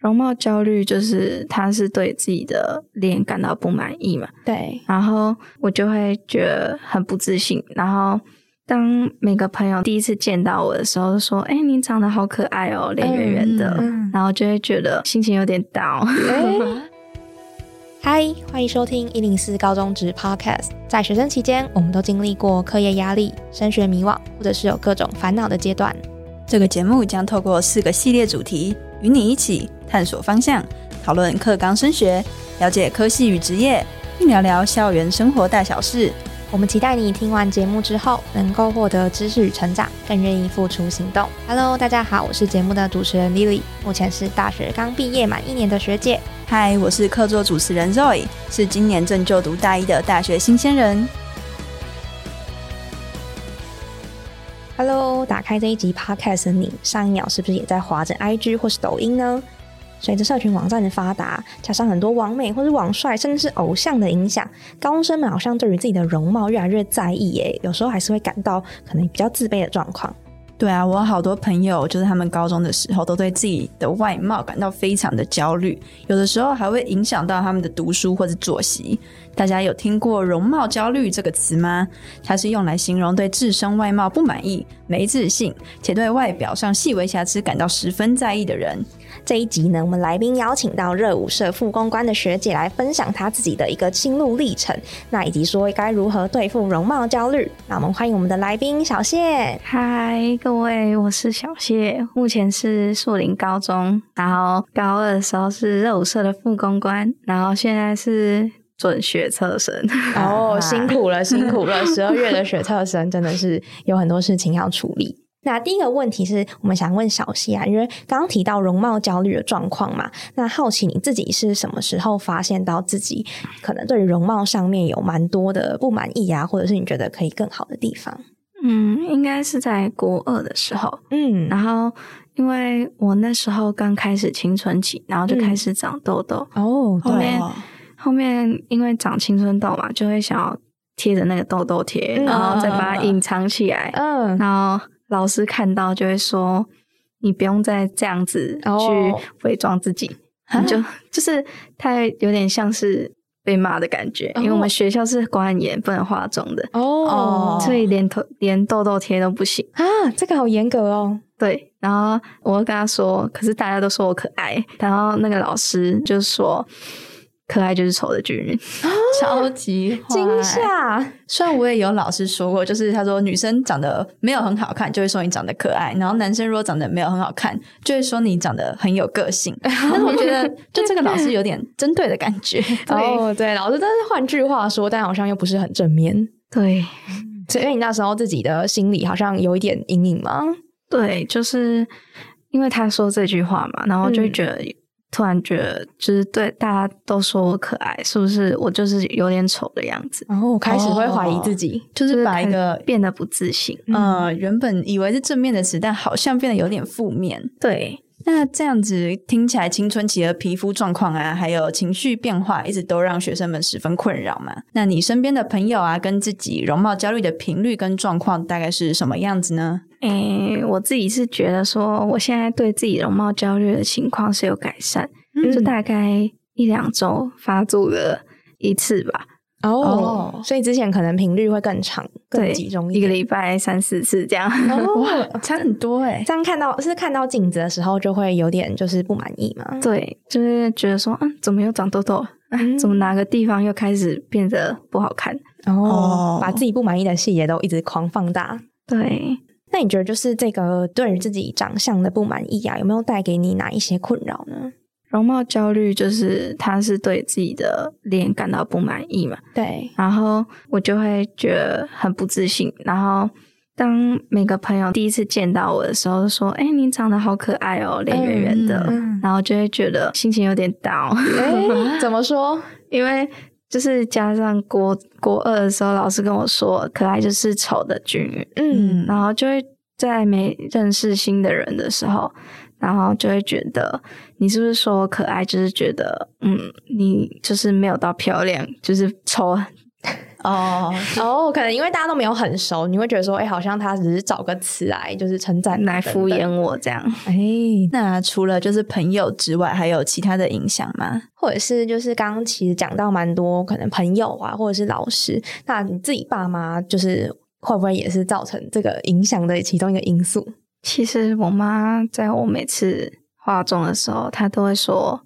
容貌焦虑就是他是对自己的脸感到不满意嘛，对，然后我就会觉得很不自信。然后当每个朋友第一次见到我的时候，说：“哎，你长得好可爱哦，脸圆圆的。”然后就会觉得心情有点 down。嗨，欢迎收听一零四高中职 Podcast。在学生期间，我们都经历过课业压力、升学迷惘，或者是有各种烦恼的阶段。这个节目将透过四个系列主题，与你一起。探索方向，讨论课纲升学，了解科系与职业，并聊聊校园生活大小事。我们期待你听完节目之后，能够获得知识与成长，更愿意付出行动。Hello，大家好，我是节目的主持人 Lily，目前是大学刚毕业满一年的学姐。嗨，我是客座主持人 Zoe，是今年正就读大一的大学新鲜人。Hello，打开这一集 Podcast 的你，上一秒是不是也在划着 IG 或是抖音呢？随着社群网站的发达，加上很多网美或是网帅，甚至是偶像的影响，高中生们好像对于自己的容貌越来越在意，耶，有时候还是会感到可能比较自卑的状况。对啊，我好多朋友就是他们高中的时候都对自己的外貌感到非常的焦虑，有的时候还会影响到他们的读书或者作息。大家有听过容貌焦虑这个词吗？它是用来形容对自身外貌不满意、没自信，且对外表上细微瑕疵感到十分在意的人。这一集呢，我们来宾邀请到热舞社副公关的学姐来分享她自己的一个心路历程，那以及说该如何对付容貌焦虑。那我们欢迎我们的来宾小谢。嗨，各位，我是小谢，目前是树林高中，然后高二的时候是热舞社的副公关，然后现在是准学测生。哦，辛苦了，辛苦了！十二月的学测生真的是有很多事情要处理。那第一个问题是我们想问小溪啊，因为刚刚提到容貌焦虑的状况嘛，那好奇你自己是什么时候发现到自己可能对容貌上面有蛮多的不满意啊，或者是你觉得可以更好的地方？嗯，应该是在国二的时候，嗯，然后因为我那时候刚开始青春期，然后就开始长痘痘哦，后面后面因为长青春痘嘛，就会想要贴着那个痘痘贴，然后再把它隐藏起来，嗯，然后。老师看到就会说：“你不用再这样子去伪装自己，你就 就是他有点像是被骂的感觉，因为我们学校是管很严，不能化妆的哦，所以连头连痘痘贴都不行啊，这个好严格哦。对，然后我跟他说，可是大家都说我可爱，然后那个老师就说。”可爱就是丑的巨人，超级惊吓。虽然我也有老师说过，就是他说女生长得没有很好看，就会说你长得可爱；然后男生如果长得没有很好看，就会说你长得很有个性。但是我觉得，就这个老师有点针对的感觉。哦，对，老师，但是换句话说，但好像又不是很正面。对，所以因为你那时候自己的心里好像有一点阴影吗？对，就是因为他说这句话嘛，然后就会觉得。突然觉得，就是对大家都说我可爱，是不是我就是有点丑的样子？然后我开始会怀疑自己，就是把一个变得不自信。嗯，原本以为是正面的词，但好像变得有点负面。对，那这样子听起来，青春期的皮肤状况啊，还有情绪变化，一直都让学生们十分困扰嘛。那你身边的朋友啊，跟自己容貌焦虑的频率跟状况，大概是什么样子呢？诶，我自己是觉得说，我现在对自己容貌焦虑的情况是有改善，就大概一两周发作了一次吧。哦，所以之前可能频率会更长、更集中，一个礼拜三四次这样。哇，差很多哎！这样看到是看到镜子的时候，就会有点就是不满意嘛？对，就是觉得说，嗯，怎么又长痘痘？怎么哪个地方又开始变得不好看？哦，把自己不满意的细节都一直狂放大。对。那你觉得就是这个对于自己长相的不满意啊，有没有带给你哪一些困扰呢？容貌焦虑就是他是对自己的脸感到不满意嘛？对。然后我就会觉得很不自信。然后当每个朋友第一次见到我的时候，说：“哎，你长得好可爱哦，脸圆圆的。”然后就会觉得心情有点 down。怎么说？因为。就是加上国国二的时候，老师跟我说，可爱就是丑的均匀，嗯，然后就会在没认识新的人的时候，然后就会觉得你是不是说我可爱，就是觉得嗯，你就是没有到漂亮，就是丑，哦哦，可能因为大家都没有很熟，你会觉得说，哎，好像他只是找个词来就是称赞来敷衍我这样。哎，那除了就是朋友之外，还有其他的影响吗？或者是就是刚刚其实讲到蛮多，可能朋友啊，或者是老师，那你自己爸妈就是会不会也是造成这个影响的其中一个因素？其实我妈在我每次化妆的时候，她都会说：“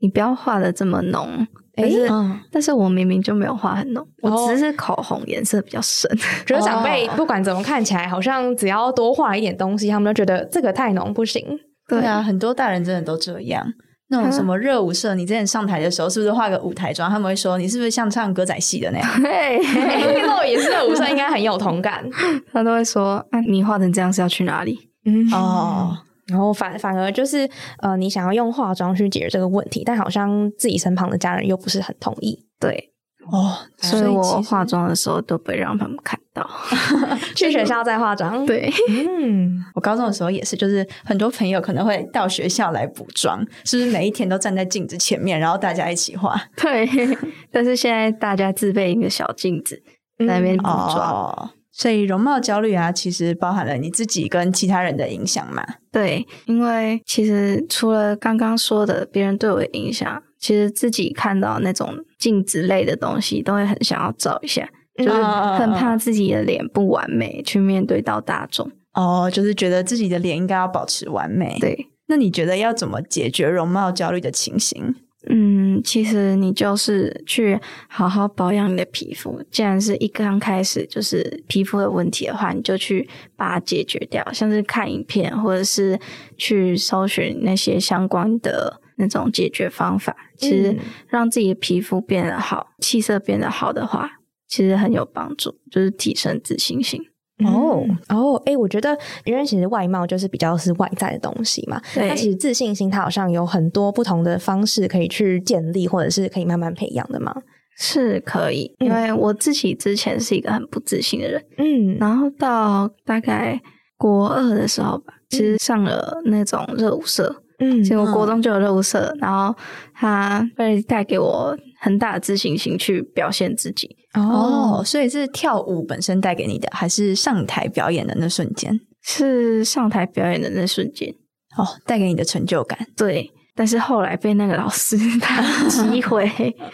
你不要化的这么浓。”但是，但是我明明就没有画很浓，我只是口红颜色比较深。觉得长辈不管怎么看起来，好像只要多画一点东西，他们都觉得这个太浓不行。对啊，很多大人真的都这样。那种什么热舞社，你之前上台的时候是不是画个舞台妆？他们会说你是不是像唱歌仔戏的那样？对，那也是热舞社，应该很有同感。他都会说：“啊，你画成这样是要去哪里？”嗯哦。然后反反而就是呃，你想要用化妆去解决这个问题，但好像自己身旁的家人又不是很同意。对哦，所以我化妆的时候都不会让他们看到。去学校再化妆。对，嗯，我高中的时候也是，就是很多朋友可能会到学校来补妆，是不是每一天都站在镜子前面，然后大家一起化？对，但是现在大家自备一个小镜子在那边补妆。所以容貌焦虑啊，其实包含了你自己跟其他人的影响嘛？对，因为其实除了刚刚说的别人对我的影响，其实自己看到那种镜子类的东西，都会很想要照一下，就是很怕自己的脸不完美去面对到大众。哦，就是觉得自己的脸应该要保持完美。对，那你觉得要怎么解决容貌焦虑的情形？嗯，其实你就是去好好保养你的皮肤。既然是一刚开始就是皮肤的问题的话，你就去把它解决掉，像是看影片或者是去搜寻那些相关的那种解决方法。其实让自己的皮肤变得好，气色变得好的话，其实很有帮助，就是提升自信心。哦哦，哎，我觉得因为其实外貌就是比较是外在的东西嘛，那其实自信心它好像有很多不同的方式可以去建立，或者是可以慢慢培养的嘛。是可以，因为我自己之前是一个很不自信的人，嗯，然后到大概国二的时候吧，其实上了那种热舞社。嗯，结果国中就有热舞社，然后他会带给我很大的自信心去表现自己。哦，所以是跳舞本身带给你的，还是上台表演的那瞬间？是上台表演的那瞬间。哦，带给你的成就感。对，但是后来被那个老师 他击毁。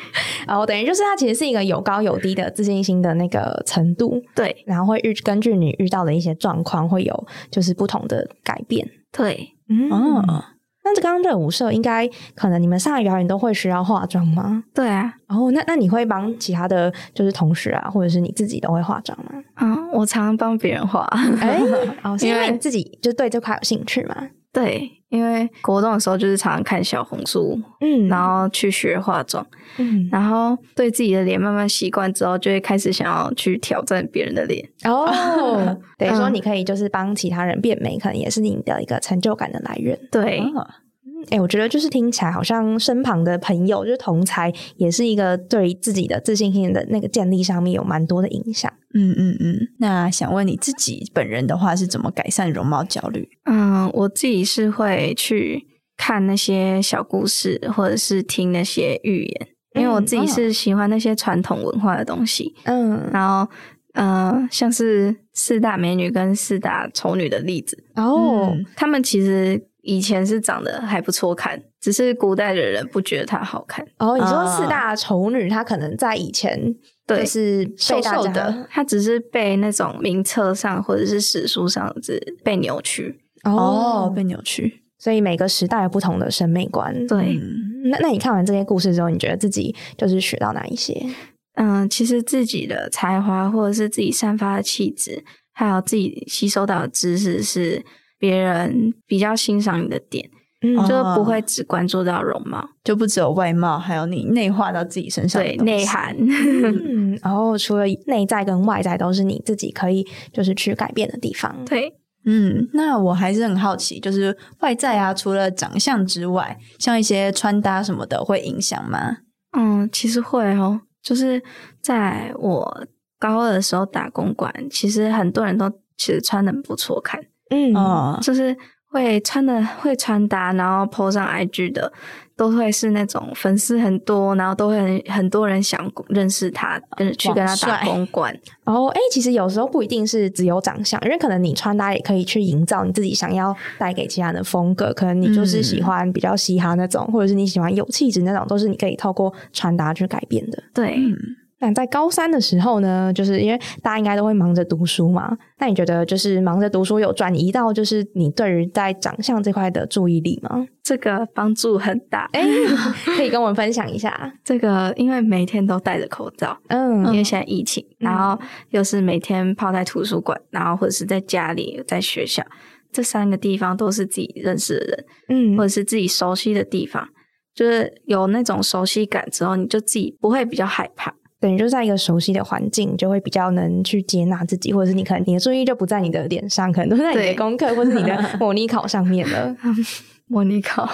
哦，等于就是他其实是一个有高有低的自信心的那个程度。对，然后会遇根据你遇到的一些状况，会有就是不同的改变。对，嗯。那这刚刚热舞社应该可能你们上来表演都会需要化妆吗？对啊，哦，那那你会帮其他的就是同事啊，或者是你自己都会化妆吗？啊，我常常帮别人化，哎，哦，因为你自己就对这块有兴趣嘛。对，因为活动的时候就是常常看小红书，嗯，然后去学化妆，嗯，然后对自己的脸慢慢习惯之后，就会开始想要去挑战别人的脸。哦，等于说你可以就是帮其他人变美，可能也是你的一个成就感的来源。对。哎，我觉得就是听起来好像身旁的朋友，就是同才，也是一个对自己的自信心的那个建立上面有蛮多的影响。嗯嗯嗯。那想问你自己本人的话，是怎么改善容貌焦虑？嗯，我自己是会去看那些小故事，或者是听那些寓言，因为我自己是喜欢那些传统文化的东西。嗯，然后嗯，像是四大美女跟四大丑女的例子，哦，他们其实。以前是长得还不错看，只是古代的人不觉得她好看。哦，你说四大丑女，她可能在以前对是瘦瘦的，她只是被那种名册上或者是史书上是被扭曲。哦，被扭曲，所以每个时代有不同的审美观。对，那那你看完这些故事之后，你觉得自己就是学到哪一些？嗯，其实自己的才华或者是自己散发的气质，还有自己吸收到的知识是。别人比较欣赏你的点，嗯就不会只关注到容貌，就不只有外貌，还有你内化到自己身上对内涵。然后除了内在跟外在，都是你自己可以就是去改变的地方。对，嗯，那我还是很好奇，就是外在啊，除了长相之外，像一些穿搭什么的，会影响吗？嗯，其实会哦。就是在我高二的时候打工馆，其实很多人都其实穿的不错看。嗯，就是会穿的会穿搭，然后 po 上 IG 的，都会是那种粉丝很多，然后都会很很多人想认识他，跟去跟他打公关。哦，哎，其实有时候不一定是只有长相，因为可能你穿搭也可以去营造你自己想要带给其他人的风格。可能你就是喜欢比较嘻哈那种，或者是你喜欢有气质那种，都是你可以透过穿搭去改变的。对。那在高三的时候呢，就是因为大家应该都会忙着读书嘛。那你觉得，就是忙着读书有转移到就是你对于在长相这块的注意力吗？这个帮助很大，哎，可以跟我们分享一下。这个因为每天都戴着口罩，嗯，因为现在疫情，然后又是每天泡在图书馆，然后或者是在家里、在学校，这三个地方都是自己认识的人，嗯，或者是自己熟悉的地方，就是有那种熟悉感之后，你就自己不会比较害怕。等于就在一个熟悉的环境，就会比较能去接纳自己，或者是你可能你的注意力就不在你的脸上，可能都在你的功课或者你的 模拟考上面了。模拟考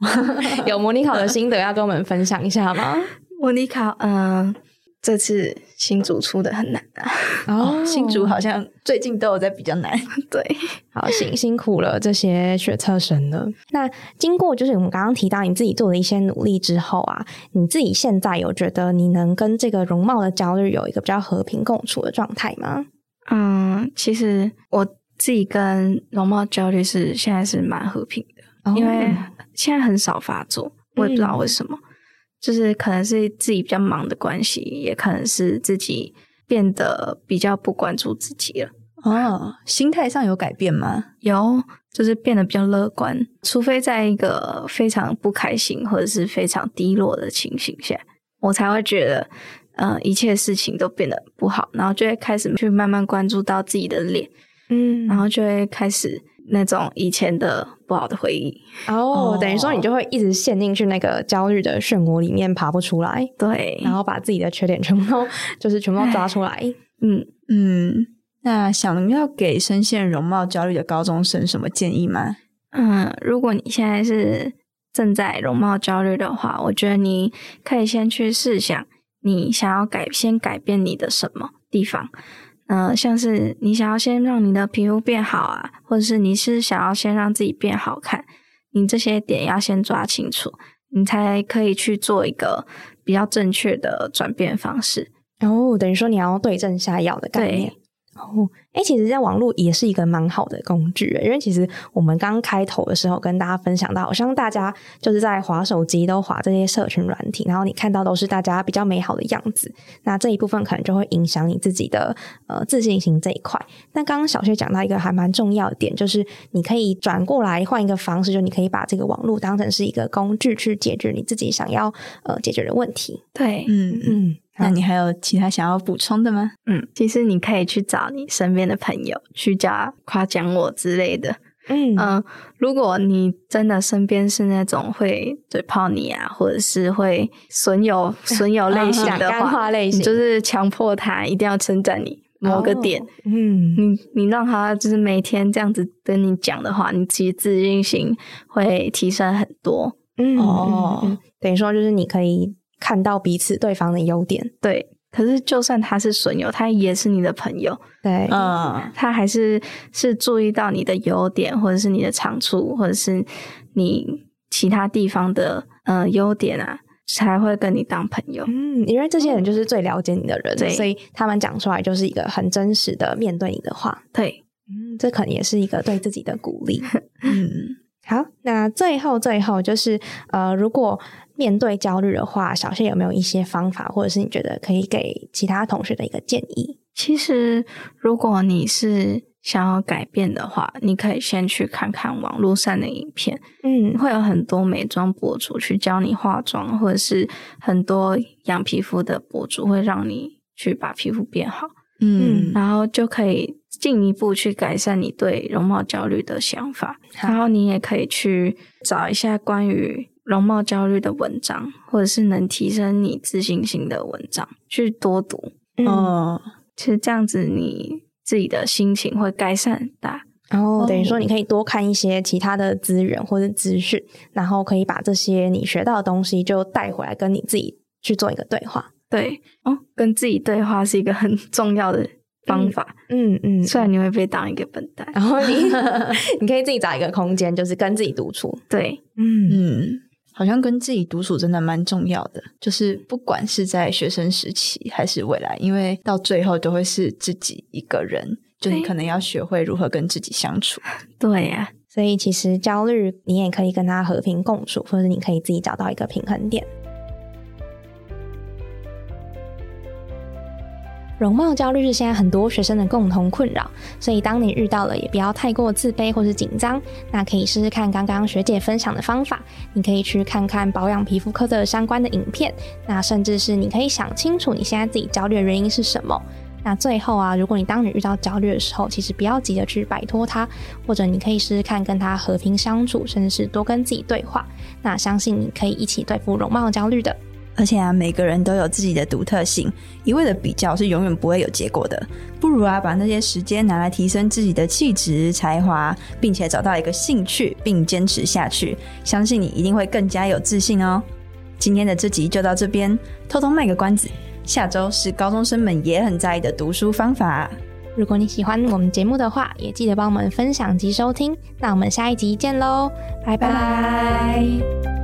有模拟考的心得要跟我们分享一下吗？模拟考，嗯。这次新竹出的很难啊！哦，新竹好像最近都有在比较难。对，好辛辛苦了这些学测生了。那经过就是我们刚刚提到你自己做的一些努力之后啊，你自己现在有觉得你能跟这个容貌的焦虑有一个比较和平共处的状态吗？嗯，其实我自己跟容貌焦虑是现在是蛮和平的，因为现在很少发作，我也不知道为什么。就是可能是自己比较忙的关系，也可能是自己变得比较不关注自己了。哦，心态上有改变吗？有，就是变得比较乐观。除非在一个非常不开心或者是非常低落的情形下，我才会觉得，呃，一切事情都变得不好，然后就会开始去慢慢关注到自己的脸，嗯，然后就会开始。那种以前的不好的回忆哦，等于说你就会一直陷进去那个焦虑的漩涡里面爬不出来，对，然后把自己的缺点全部都就是全部都抓出来，嗯 嗯。那想要给深陷容貌焦虑的高中生什么建议吗？嗯，如果你现在是正在容貌焦虑的话，我觉得你可以先去试想，你想要改先改变你的什么地方。嗯，像是你想要先让你的皮肤变好啊，或者是你是想要先让自己变好看，你这些点要先抓清楚，你才可以去做一个比较正确的转变方式。哦，等于说你要对症下药的概念。哦，哎，其实，在网络也是一个蛮好的工具，因为其实我们刚开头的时候跟大家分享到，好像大家就是在划手机都划这些社群软体，然后你看到都是大家比较美好的样子，那这一部分可能就会影响你自己的呃自信心这一块。那刚刚小薛讲到一个还蛮重要的点，就是你可以转过来换一个方式，就你可以把这个网络当成是一个工具去解决你自己想要呃解决的问题。对，嗯嗯。那你还有其他想要补充的吗？嗯，其实你可以去找你身边的朋友去加夸奖我之类的。嗯嗯，如果你真的身边是那种会嘴炮你啊，或者是会损友 损友类型的话，类型就是强迫他一定要称赞你某个点。嗯，你你让他就是每天这样子跟你讲的话，你其实自信心会提升很多。嗯哦，等于说就是你可以。看到彼此对方的优点，对。可是就算他是损友，他也是你的朋友，对。嗯，他还是是注意到你的优点，或者是你的长处，或者是你其他地方的呃优点啊，才会跟你当朋友。嗯，因为这些人就是最了解你的人，所以他们讲出来就是一个很真实的面对你的话。对，嗯，这可能也是一个对自己的鼓励。嗯，好，那最后最后就是呃，如果。面对焦虑的话，小谢有没有一些方法，或者是你觉得可以给其他同学的一个建议？其实，如果你是想要改变的话，你可以先去看看网络上的影片，嗯，会有很多美妆博主去教你化妆，或者是很多养皮肤的博主会让你去把皮肤变好，嗯，然后就可以进一步去改善你对容貌焦虑的想法。然后你也可以去找一下关于。容貌焦虑的文章，或者是能提升你自信心的文章，去多读。嗯，其实这样子你自己的心情会改善很大。然后等于说，你可以多看一些其他的资源或者资讯，然后可以把这些你学到的东西就带回来，跟你自己去做一个对话。对，哦，跟自己对话是一个很重要的方法。嗯嗯，虽然你会被当一个笨蛋，然后你 你可以自己找一个空间，就是跟自己独处。对，嗯嗯。好像跟自己独处真的蛮重要的，就是不管是在学生时期还是未来，因为到最后都会是自己一个人，就你可能要学会如何跟自己相处。对呀，所以其实焦虑你也可以跟他和平共处，或者你可以自己找到一个平衡点。容貌焦虑是现在很多学生的共同困扰，所以当你遇到了，也不要太过自卑或是紧张。那可以试试看刚刚学姐分享的方法，你可以去看看保养皮肤科的相关的影片，那甚至是你可以想清楚你现在自己焦虑的原因是什么。那最后啊，如果你当你遇到焦虑的时候，其实不要急着去摆脱它，或者你可以试试看跟他和平相处，甚至是多跟自己对话。那相信你可以一起对付容貌焦虑的。而且啊，每个人都有自己的独特性，一味的比较是永远不会有结果的。不如啊，把那些时间拿来提升自己的气质、才华，并且找到一个兴趣，并坚持下去，相信你一定会更加有自信哦。今天的这集就到这边，偷偷卖个关子，下周是高中生们也很在意的读书方法。如果你喜欢我们节目的话，也记得帮我们分享及收听。那我们下一集见喽，拜拜。